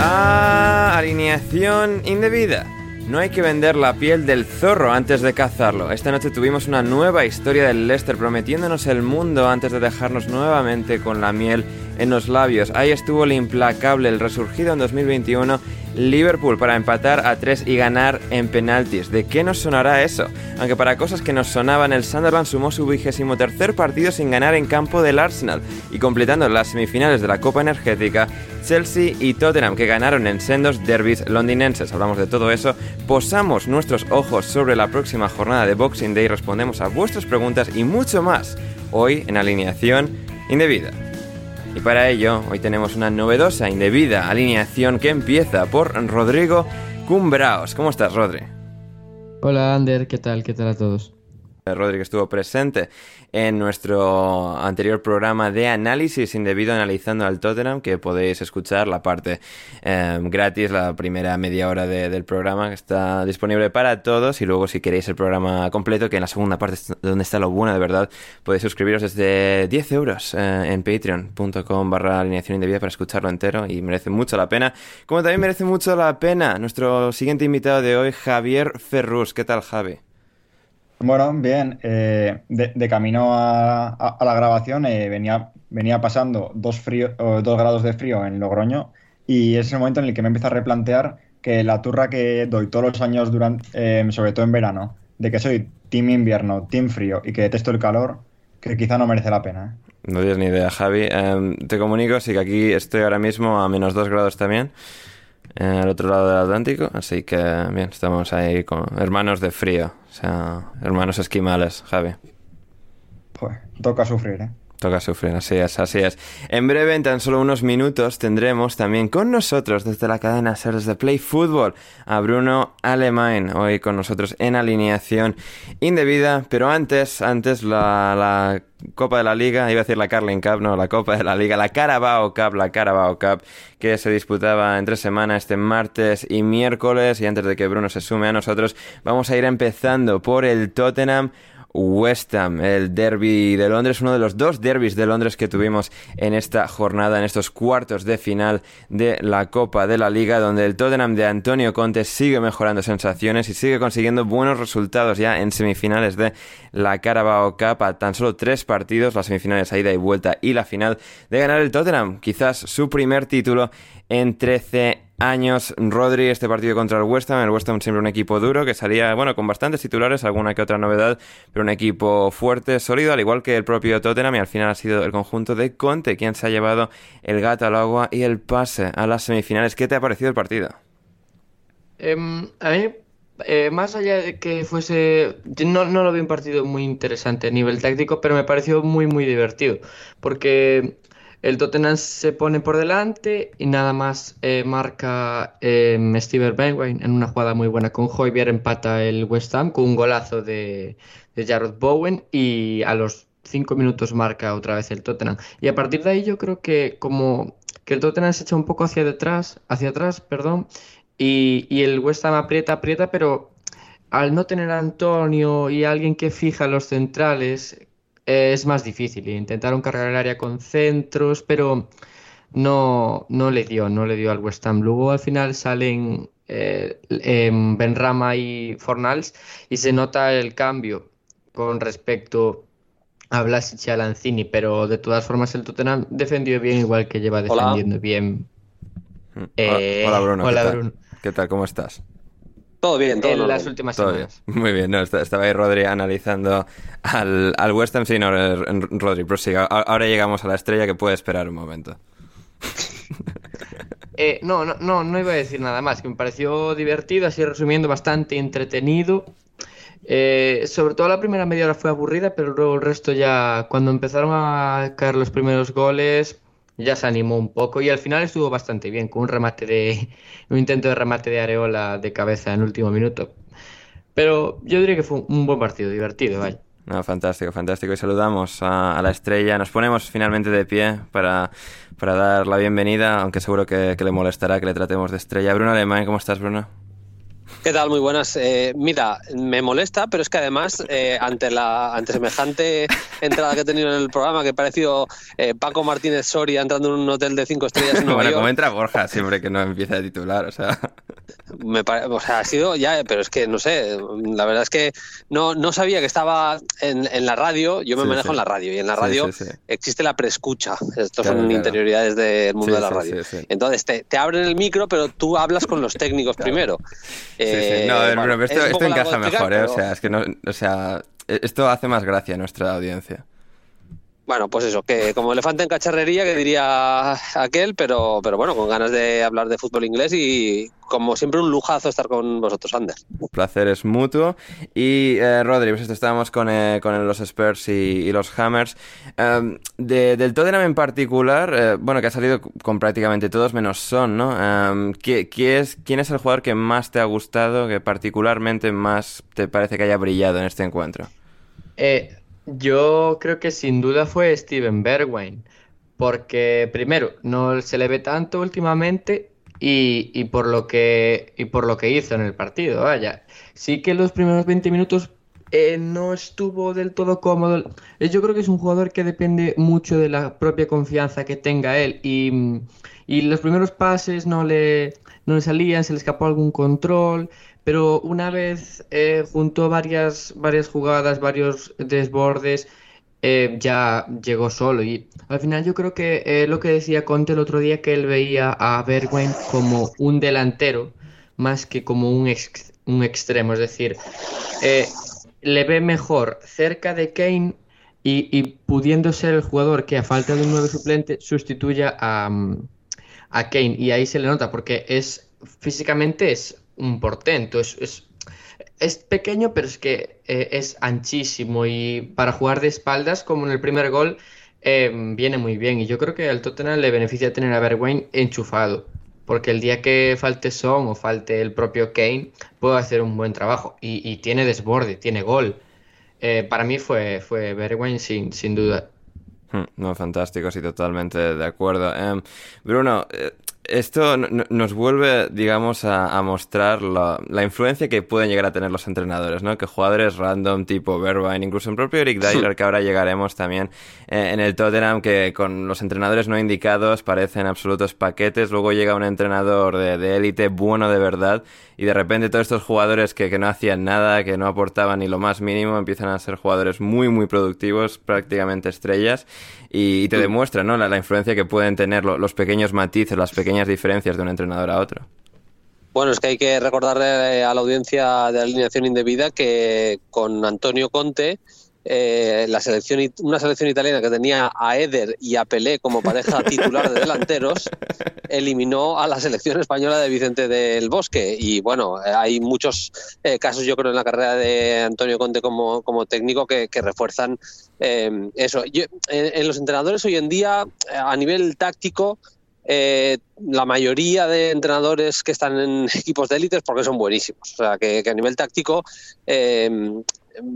A Alineación Indebida. No hay que vender la piel del zorro antes de cazarlo. Esta noche tuvimos una nueva historia del Leicester prometiéndonos el mundo antes de dejarnos nuevamente con la miel en los labios. Ahí estuvo el implacable, el resurgido en 2021 Liverpool para empatar a 3 y ganar en penaltis. ¿De qué nos sonará eso? Aunque para cosas que nos sonaban, el Sunderland sumó su vigésimo tercer partido sin ganar en campo del Arsenal y completando las semifinales de la Copa Energética, Chelsea y Tottenham que ganaron en sendos derbis londinenses. Hablamos de todo eso, posamos nuestros ojos sobre la próxima jornada de Boxing Day, respondemos a vuestras preguntas y mucho más hoy en alineación indebida. Y para ello, hoy tenemos una novedosa, indebida alineación que empieza por Rodrigo Cumbraos. ¿Cómo estás, Rodri? Hola, Ander, ¿qué tal? ¿Qué tal a todos? Rodri que estuvo presente en nuestro anterior programa de análisis indebido analizando al Tottenham, que podéis escuchar la parte eh, gratis, la primera media hora del programa, que está disponible para todos. Y luego, si queréis el programa completo, que en la segunda parte es donde está lo bueno de verdad, podéis suscribiros desde 10 euros eh, en patreon.com barra alineación indebida para escucharlo entero y merece mucho la pena. Como también merece mucho la pena nuestro siguiente invitado de hoy, Javier Ferrus. ¿Qué tal, Javi? Bueno, bien. eh, de, camino a, la grabación eh, venía, venía pasando dos, dos grados de frío en Logroño y es el momento en el que me empiezo a replantear que la turra que doy todos los años, durante, eh, sobre todo en verano, de que soy team invierno, team frío y que detesto el calor, que quizá no merece la pena. ¿eh? No tienes ni idea, Javi. Em, te comunico, sí que aquí estoy ahora mismo a menos dos grados también, eh, al otro lado del Atlántico, así que bien, estamos ahí con hermanos de frío, o sea, hermanos esquimales, Javi. Pues toca sufrir, ¿eh? Toca sufrir, así es, así es. En breve, en tan solo unos minutos, tendremos también con nosotros desde la cadena Series de Play Football a Bruno Alemán, hoy con nosotros en alineación indebida, pero antes, antes la, la Copa de la Liga, iba a decir la Carling Cup, no, la Copa de la Liga, la Carabao Cup, la Carabao Cup, que se disputaba entre semana este martes y miércoles, y antes de que Bruno se sume a nosotros, vamos a ir empezando por el Tottenham West Ham, el derby de Londres, uno de los dos derbis de Londres que tuvimos en esta jornada, en estos cuartos de final de la Copa de la Liga, donde el Tottenham de Antonio Conte sigue mejorando sensaciones y sigue consiguiendo buenos resultados ya en semifinales de la Carabao Cup. A tan solo tres partidos, las semifinales a ida y vuelta y la final de ganar el Tottenham, quizás su primer título en 13 años. Rodri, este partido contra el West Ham, el West Ham siempre un equipo duro que salía, bueno, con bastantes titulares, alguna que otra novedad, pero un equipo fuerte, sólido, al igual que el propio Tottenham y al final ha sido el conjunto de Conte quien se ha llevado el gato al agua y el pase a las semifinales. ¿Qué te ha parecido el partido? Em, a mí, eh, más allá de que fuese, no, no lo vi un partido muy interesante a nivel táctico, pero me pareció muy, muy divertido, porque el Tottenham se pone por delante y nada más eh, marca eh, Steven Bergwijn en una jugada muy buena con Hoybier, empata el West Ham con un golazo de, de Jarrod Bowen y a los cinco minutos marca otra vez el Tottenham. Y a partir de ahí yo creo que como que el Tottenham se echa un poco hacia detrás, hacia atrás, perdón, y, el West Ham aprieta, aprieta, pero al no tener a Antonio y alguien que fija los centrales, es más difícil. Intentaron cargar el área con centros, pero no, no le dio, no le dio al West Ham. Luego al final salen eh, em, Benrama y Fornals y se nota el cambio con respecto a Blasic y a Lanzini, pero de todas formas el Tottenham defendió bien igual que lleva defendiendo bien. Eh, hola, hola, Bruno. hola, ¿qué tal? Bruno. ¿Qué tal? ¿Cómo estás? Todo bien, todo En normal. las últimas Todo bien. semanas. Muy bien, no, estaba ahí Rodri analizando al, al West Ham. Sí, no, eh, Rodri, prosiga. Ahora llegamos a la estrella que puede esperar un momento. Eh, no, no, no, no iba a decir nada más, que me pareció divertido, así resumiendo, bastante entretenido. Eh, sobre todo la primera media hora fue aburrida, pero luego el resto ya, cuando empezaron a caer los primeros goles, ya se animó un poco y al final estuvo bastante bien, con un remate de, un intento de remate de Areola de cabeza en último minuto. Pero yo diría que fue un buen partido, divertido, vaya. No, fantástico, fantástico. Y saludamos a, a la estrella. Nos ponemos finalmente de pie para, para dar la bienvenida, aunque seguro que, que le molestará que le tratemos de estrella. Bruno Alemán, ¿cómo estás, Bruno? ¿Qué tal? Muy buenas. Eh, mira, me molesta, pero es que además, eh, ante la ante semejante entrada que he tenido en el programa, que he parecido eh, Paco Martínez Soria entrando en un hotel de cinco estrellas en Nueva bueno, York, como entra Borja siempre que no empieza de titular, o sea... me pare- o sea, ha sido ya, pero es que no sé, la verdad es que no, no sabía que estaba en, en la radio, yo me Sí, manejo sí. en la radio y en la radio sí, existe la preescucha, estos Claro, son claro. interioridades del mundo de la radio. Entonces te, te abren el micro, pero tú hablas con los técnicos primero. Sí, sí. No, bueno, pero es esto, esto encaja mejor, ¿eh? O sea, es que no... O sea, esto hace más gracia a nuestra audiencia. Bueno, pues eso, que como elefante en cacharrería, que diría aquel, pero, pero bueno, con ganas de hablar de fútbol inglés y como siempre un lujazo estar con vosotros, Ander. placer es mutuo. Y eh, Rodri, pues esto estábamos con, eh, con los Spurs y, y los Hammers. Um, de- del Tottenham en particular, eh, bueno, que ha salido con prácticamente todos menos Son, ¿no? Um, ¿qué- qué es, ¿Quién es el jugador que más te ha gustado, que particularmente más te parece que haya brillado en este encuentro? Eh, yo creo que sin duda fue Steven Bergwijn, porque primero no se le ve tanto últimamente y, y por lo que y por lo que hizo en el partido, vaya. Sí que los primeros 20 minutos eh, no estuvo del todo cómodo. Eh, Yo creo que es un jugador que depende mucho de la propia confianza que tenga él y, y los primeros pases no le, no le salían, se le escapó algún control. Pero una vez eh, juntó varias, varias jugadas, varios desbordes, eh, ya llegó solo. Y al final yo creo que eh, lo que decía Conte el otro día, que él veía a Bergwijn como un delantero más que como un, ex- un extremo. Es decir, eh, le ve mejor cerca de Kane y, pudiendo ser el jugador que a falta de un nuevo suplente sustituya a, mm, a Kane. Y ahí se le nota porque es físicamente es un portento, es, es, es pequeño, pero es que eh, es anchísimo y para jugar de espaldas, como en el primer gol, eh, viene muy bien. Y yo creo que al Tottenham le beneficia tener a Bergwijn enchufado, porque el día que falte Son o falte el propio Kane, puede hacer un buen trabajo. Y, tiene desborde, tiene gol. Eh, para mí fue, fue Bergwijn sin, sin duda. Hmm, No, fantástico, sí, totalmente de acuerdo. Em, Bruno, eh, esto no- no- nos vuelve, digamos, a, a mostrar la, la influencia que pueden llegar a tener los entrenadores, ¿no? Que jugadores random tipo Bergwijn, incluso el propio Eric Dyer, que ahora llegaremos también eh, en el Tottenham, que con los entrenadores no indicados parecen absolutos paquetes. Luego llega un entrenador de élite bueno de verdad y de repente todos estos jugadores que, que no hacían nada, que no aportaban ni lo más mínimo, empiezan a ser jugadores muy, muy productivos, prácticamente estrellas, y, y te demuestra ¿no? la, la influencia que pueden tener lo- los pequeños matices, las pequeñas pequeñas diferencias de un entrenador a otro. Bueno, es que hay que recordarle a la audiencia de alineación indebida que con Antonio Conte eh, la selección, una selección italiana que tenía a Eder y a Pelé como pareja titular de delanteros, eliminó a la selección española de Vicente del Bosque. Y bueno, hay muchos eh, casos, yo creo, en la carrera de Antonio Conte como, como técnico que, refuerzan eh, eso. en, los entrenadores hoy en día, a nivel táctico, la mayoría de entrenadores que están en equipos de élites porque son buenísimos. O sea, que, a nivel táctico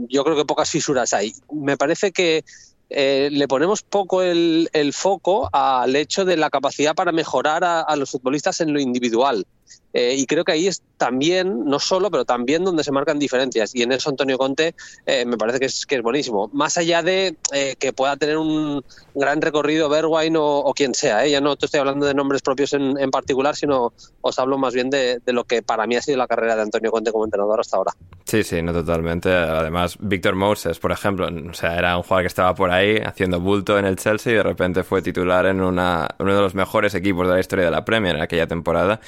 yo creo que pocas fisuras hay. Me parece que eh, le ponemos poco el, foco al hecho de la capacidad para mejorar a, los futbolistas en lo individual. Eh, y creo que ahí es también, no solo, pero también donde se marcan diferencias. Y en eso Antonio Conte eh, me parece que es, que es buenísimo. Más allá de eh, que pueda tener un gran recorrido Bergwijn o, quien sea. Ya no te estoy hablando de nombres propios en, particular, sino os hablo más bien de, lo que para mí ha sido la carrera de Antonio Conte como entrenador hasta ahora. Sí, sí, no totalmente. Además, Víctor Moses, por ejemplo, o sea, era un jugador que estaba por ahí haciendo bulto en el Chelsea y de repente fue titular en una, uno de los mejores equipos de la historia de la Premier en aquella temporada.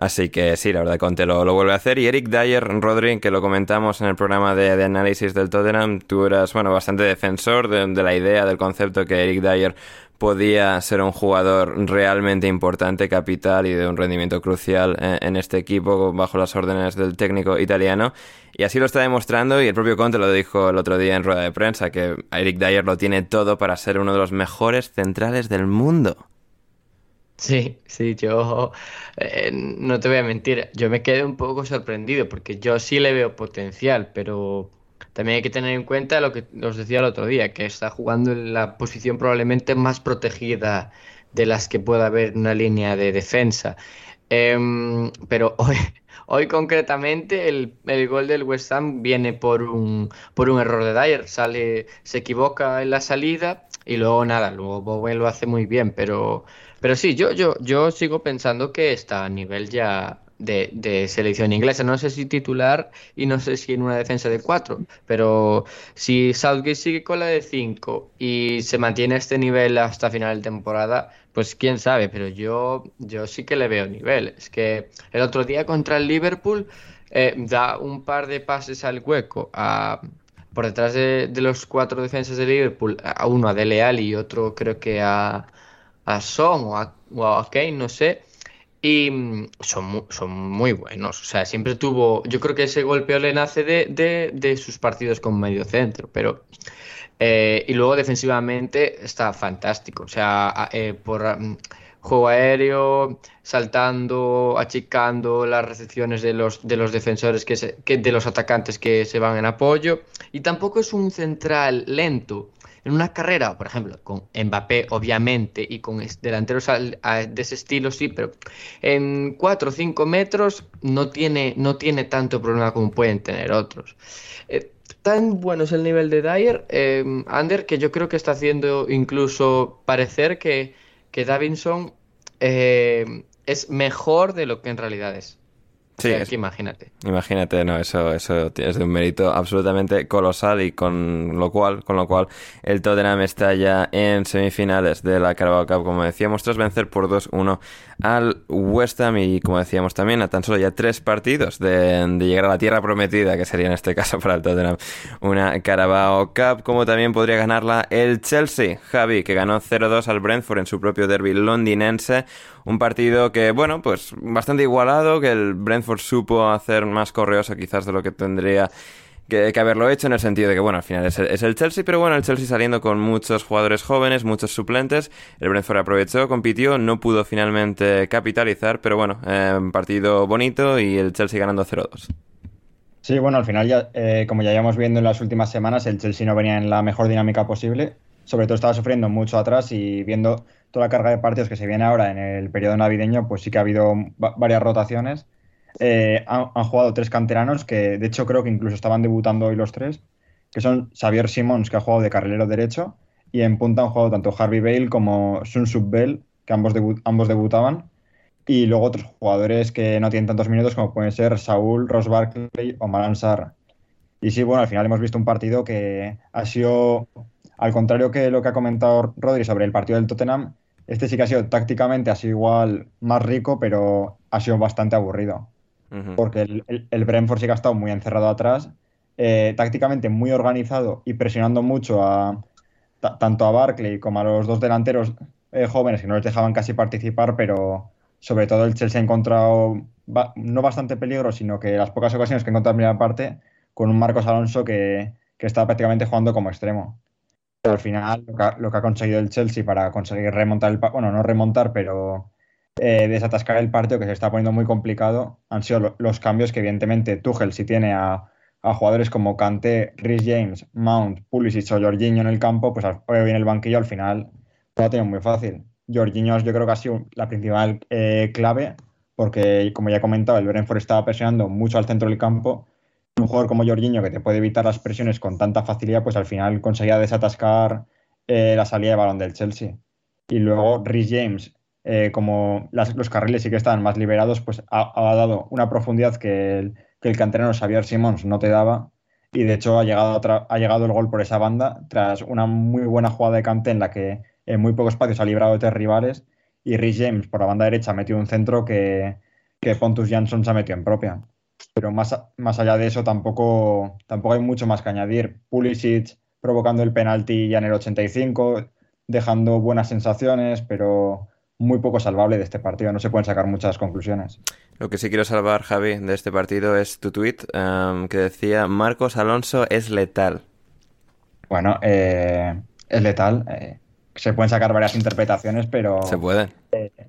Así que sí, la verdad, Conte lo, lo vuelve a hacer. Y Eric Dyer, Rodri, que lo comentamos en el programa de, análisis del Tottenham, tú eras, bueno, bastante defensor de, la idea, del concepto que Eric Dyer podía ser un jugador realmente importante, capital y de un rendimiento crucial en, este equipo bajo las órdenes del técnico italiano. Y así lo está demostrando y el propio Conte lo dijo el otro día en rueda de prensa, que Eric Dyer lo tiene todo para ser uno de los mejores centrales del mundo. Sí, sí, yo eh, no te voy a mentir, yo me quedé un poco sorprendido porque yo sí le veo potencial, pero también hay que tener en cuenta lo que os decía el otro día, que está jugando en la posición probablemente más protegida de las que pueda haber una línea de defensa. Em, pero hoy, hoy concretamente el, el, gol del West Ham viene por un, por un error de Dyer, sale, se equivoca en la salida y luego nada, luego Bowen lo hace muy bien, pero pero sí, yo, yo, yo sigo pensando que está a nivel ya de, selección inglesa. No sé si titular y no sé si en una defensa de cuatro, pero si Southgate sigue con la de cinco y se mantiene este nivel hasta final de temporada, pues quién sabe, pero yo, yo sí que le veo nivel. Es que el otro día contra el Liverpool eh, da un par de pases al hueco a, por detrás de, los cuatro defensas de Liverpool, a uno a Dele Alli y otro creo que a a Son o a, Kane, no sé. Y mm, son, son muy buenos. O sea, siempre tuvo. Yo creo que ese golpeo le nace de, de, sus partidos con medio centro. Pero. Eh, y luego defensivamente está fantástico. O sea, eh, por mm, juego aéreo, saltando, achicando las recepciones de los, de los defensores, que, que de los atacantes que se van en apoyo. Y tampoco es un central lento. En una carrera, por ejemplo, con Mbappé, obviamente, y con delanteros de ese estilo, sí, pero en 4 o 5 metros no tiene, no tiene tanto problema como pueden tener otros. Eh, tan bueno es el nivel de Dyer, eh, Ander, que yo creo que está haciendo incluso parecer que, que Davinson eh, es mejor de lo que en realidad es. Sí, es, que imagínate. Imagínate, no, eso, eso es de un mérito absolutamente colosal y con lo cual, con lo cual el Tottenham está ya en semifinales de la Carabao Cup, como decíamos, tras vencer por 2-1 al West Ham y como decíamos también a tan solo ya tres partidos de, llegar a la tierra prometida, que sería en este caso para el Tottenham una Carabao Cup, como también podría ganarla el Chelsea, Javi, que ganó 0-2 al Brentford en su propio derby londinense, un partido que, bueno, pues bastante igualado, que el Brentford supo hacer más correosa quizás de lo que tendría que, haberlo hecho en el sentido de que, bueno, al final es el, Chelsea, pero bueno, el Chelsea saliendo con muchos jugadores jóvenes, muchos suplentes, el Brentford aprovechó, compitió, no pudo finalmente capitalizar, pero bueno, eh, partido bonito y el Chelsea ganando 0-2. Sí, bueno, al final ya, eh, como ya íbamos viendo en las últimas semanas, el Chelsea no venía en la mejor dinámica posible, sobre todo estaba sufriendo mucho atrás y viendo toda la carga de partidos que se viene ahora en el periodo navideño, pues sí que ha habido varias rotaciones. Eh, han, jugado tres canteranos que de hecho creo que incluso estaban debutando hoy los tres, que son Xavier Simons, que ha jugado de carrilero derecho, y en punta han jugado tanto Harvey Bale como Sun Sub Bell, que ambos, ambos debutaban, y luego otros jugadores que no tienen tantos minutos como pueden ser Saúl, Ross Barkley o Maran Sarr. Y sí, bueno, al final hemos visto un partido que ha sido, al contrario que lo que ha comentado Rodri sobre el partido del Tottenham, Este sí que ha sido tácticamente, ha sido igual más rico, pero ha sido bastante aburrido. Porque el, el, el Brentford sí que ha estado muy encerrado atrás, eh, tácticamente muy organizado y presionando mucho a ta- tanto a Barkley como a los dos delanteros eh, jóvenes que no les dejaban casi participar, pero sobre todo el Chelsea ha encontrado ba- no bastante peligro, sino que las pocas ocasiones que ha encontrado en primera parte, con un Marcos Alonso que, que estaba prácticamente jugando como extremo. Pero al final lo que ha, conseguido el Chelsea para conseguir remontar el bueno, no remontar, pero eh, desatascar el partido que se está poniendo muy complicado, han sido lo- los cambios que evidentemente Tuchel si tiene a, jugadores como Kanté, Rhys James, Mount, Pulisic o Jorginho en el campo, pues o bien el banquillo al final lo ha tenido muy fácil. Jorginho yo creo que ha sido la principal eh, clave porque como ya he comentado el Brentford estaba presionando mucho al centro del campo un jugador como Jorginho que te puede evitar las presiones con tanta facilidad, pues al final conseguía desatascar eh, la salida de balón del Chelsea. Y luego Rhys James, eh, como los carriles sí que estaban más liberados, pues ha, dado una profundidad que el, que canterano Xavier Simons no te daba. Y de hecho ha llegado, ha llegado el gol por esa banda tras una muy buena jugada de Kanté en la que en muy poco espacio se ha librado de tres rivales. Y Rhys James por la banda derecha ha metido un centro que, que Pontus Jansson se ha metido en propia. Pero más, más allá de eso tampoco, tampoco hay mucho más que añadir. Pulisic provocando el penalti ya en el 85, dejando buenas sensaciones, pero muy poco salvable de este partido. No se pueden sacar muchas conclusiones. Lo que sí quiero salvar, Javi, de este partido es tu tweet em, que decía Marcos Alonso es letal. Bueno, eh, es letal. eh, se pueden sacar varias interpretaciones, pero Se puede.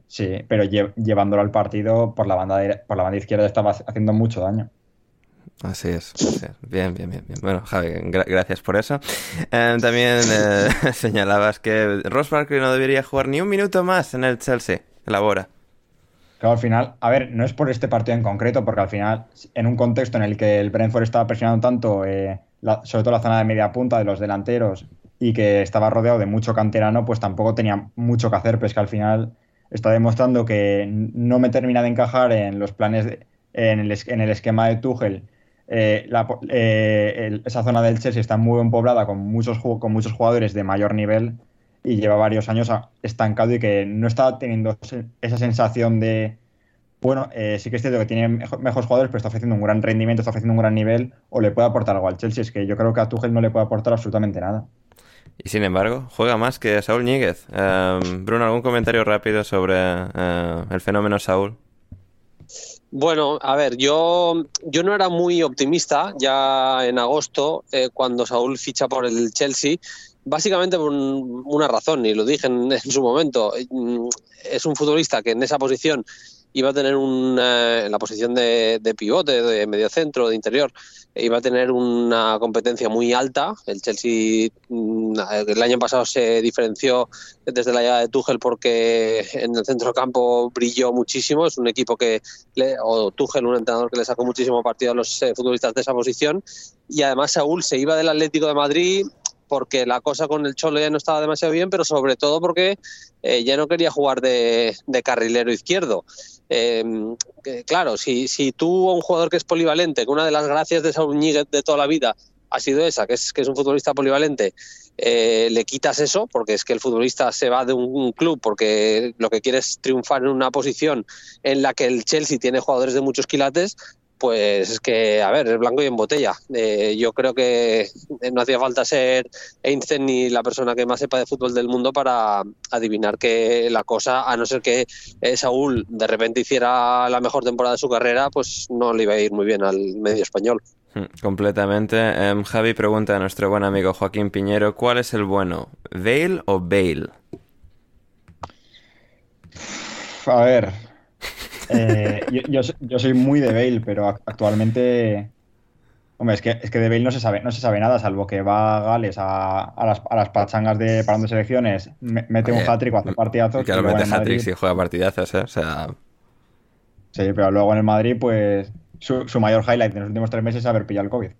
sí, pero lle- llevándolo al partido por la banda de- por la banda izquierda estaba haciendo mucho daño. Así es, así es. Bien, bien, bien, bien. Bueno, Javi, gra- gracias por eso. Em, también eh, señalabas que Ross Barkley no debería jugar ni un minuto más en el Chelsea. Elabora. Claro, al final, a ver, no es por este partido en concreto, porque al final, en un contexto en el que el Brentford estaba presionando tanto, eh, la- sobre todo la zona de media punta de los delanteros, y que estaba rodeado de mucho canterano, pues tampoco tenía mucho que hacer, pero es que al final está demostrando que no me termina de encajar en los planes, de- en, el, esquema de Tuchel. Eh, eh, esa zona del Chelsea está muy bien poblada con muchos, con muchos jugadores de mayor nivel y lleva varios años estancado y que no está teniendo esa sensación de, bueno, eh, sí que es cierto que tiene mejo- mejores jugadores, pero está ofreciendo un gran rendimiento, está ofreciendo un gran nivel o le puede aportar algo al Chelsea. Es que yo creo que a Tuchel no le puede aportar absolutamente nada. Y sin embargo, juega más que Saúl Ñíguez. Em, Bruno, ¿algún comentario rápido sobre eh, el fenómeno Saúl? Bueno, a ver, yo, yo no era muy optimista ya en agosto eh, cuando Saúl ficha por el Chelsea, básicamente por un- una razón, y lo dije en, su momento. Mm, Es un futbolista que en esa posición iba a tener un, eh, en la posición de, de pivote, de mediocentro, de interior, iba a tener una competencia muy alta. El Chelsea mm, el año pasado se diferenció desde la llegada de Tuchel porque en el centro campo brilló muchísimo. Es un equipo que, le, o Tuchel, un entrenador que le sacó muchísimo partido a los eh, futbolistas de esa posición. Y además Saúl se iba del Atlético de Madrid porque la cosa con el Cholo ya no estaba demasiado bien, pero sobre todo porque eh, ya no quería jugar de carrilero izquierdo. Eh, claro, si, si tú a un jugador que es polivalente, que una de las gracias de Saúl Ñíguez de toda la vida ha sido esa, que es, que es un futbolista polivalente, eh, le quitas eso, porque es que el futbolista se va de un, un club porque lo que quiere es triunfar en una posición en la que el Chelsea tiene jugadores de muchos quilates, pues es que, a ver, es blanco y en botella. Eh, yo creo que no hacía falta ser Einstein ni la persona que más sepa de fútbol del mundo para adivinar que la cosa, a no ser que eh, Saúl de repente hiciera la mejor temporada de su carrera, pues no le iba a ir muy bien al medio español. Mm, Completamente. Em, Javi pregunta a nuestro buen amigo Joaquín Piñero, ¿cuál es el bueno? ¿Bale o Bale? A ver, eh, yo, yo, yo soy muy de Bale, pero ac- actualmente, hombre, es que, es que de Bale no se sabe, no se sabe nada, salvo que va a Gales a, a las, a las pachangas de parando selecciones, me- mete un Oye, hat-trick o hace partidazos. Y claro, mete Madrid- y juega partidazos, ¿eh? O sea, Sí, pero luego en el Madrid, pues su, su mayor highlight en los últimos tres meses es haber pillado el COVID.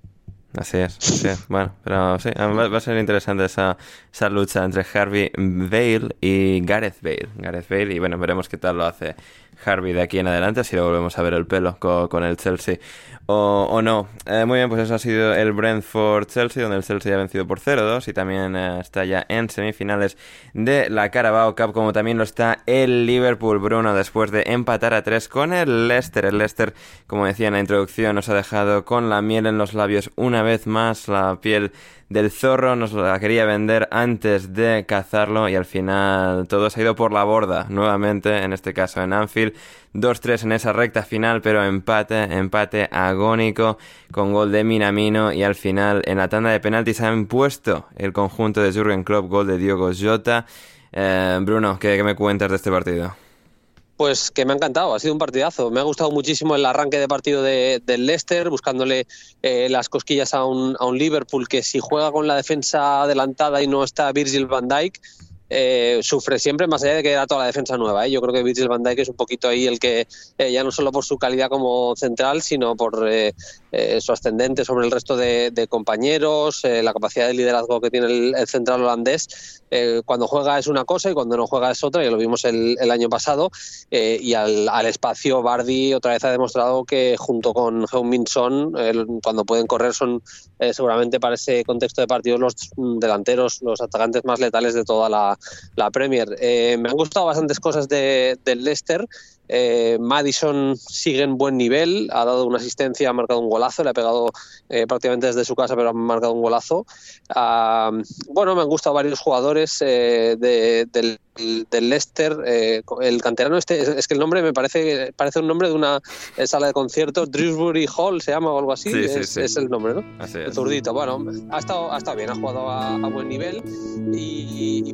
así es, así es. Bueno, pero sí, va, va a ser interesante esa, esa lucha entre Harvey Bale y Gareth Bale. Gareth Bale, y bueno, veremos qué tal lo hace Harvey de aquí en adelante, si lo volvemos a ver el pelo con, el Chelsea o, no. Eh, muy bien, pues eso ha sido el Brentford-Chelsea, donde el Chelsea ha vencido por 0-2 y también eh, está ya en semifinales de la Carabao Cup, como también lo está el Liverpool Bruno después de empatar a 3 con el Leicester. El Leicester, como decía en la introducción, nos ha dejado con la miel en los labios una vez más, la piel del zorro, nos la quería vender antes de cazarlo y al final todo se ha ido por la borda, nuevamente, en este caso en Anfield. 2-3 en esa recta final, pero empate, empate agónico con gol de Minamino y al final en la tanda de penaltis ha impuesto el conjunto de Jurgen Klopp, gol de Diogo Jota. Eh, Bruno, ¿qué me cuentas de este partido? Pues que me ha encantado, ha sido un partidazo. Me ha gustado muchísimo el arranque de partido de, del Leicester, buscándole eh, las cosquillas a un, Liverpool que si juega con la defensa adelantada y no está Virgil van Dijk, eh, sufre siempre, más allá de que era toda la defensa nueva. ¿eh? Yo creo que Virgil van Dijk es un poquito ahí el que, eh, ya no solo por su calidad como central, sino por eh, su ascendente sobre el resto de, compañeros, la capacidad de liderazgo que tiene el, central holandés. cuando juega es una cosa y cuando no juega es otra, ya lo vimos el, año pasado. y al, espacio, Bardi otra vez ha demostrado que junto con Heung-Min Son, cuando pueden correr, son seguramente para ese contexto de partidos los delanteros, los atacantes más letales de toda la, la Premier. Eh, me han gustado bastantes cosas de, del Leicester. Eh, Madison sigue en buen nivel, ha dado una asistencia, ha marcado un golazo, le ha pegado eh, prácticamente desde su casa, pero ha marcado un golazo. Ah, bueno, me han gustado varios jugadores del, del, Leicester. el canterano este, es, que el nombre me parece parece un nombre de una sala de conciertos, Drewsbury Hall se llama o algo así, es, el nombre, ¿no? el zurdito. Bueno, ha estado, ha estado bien, ha jugado a, buen nivel y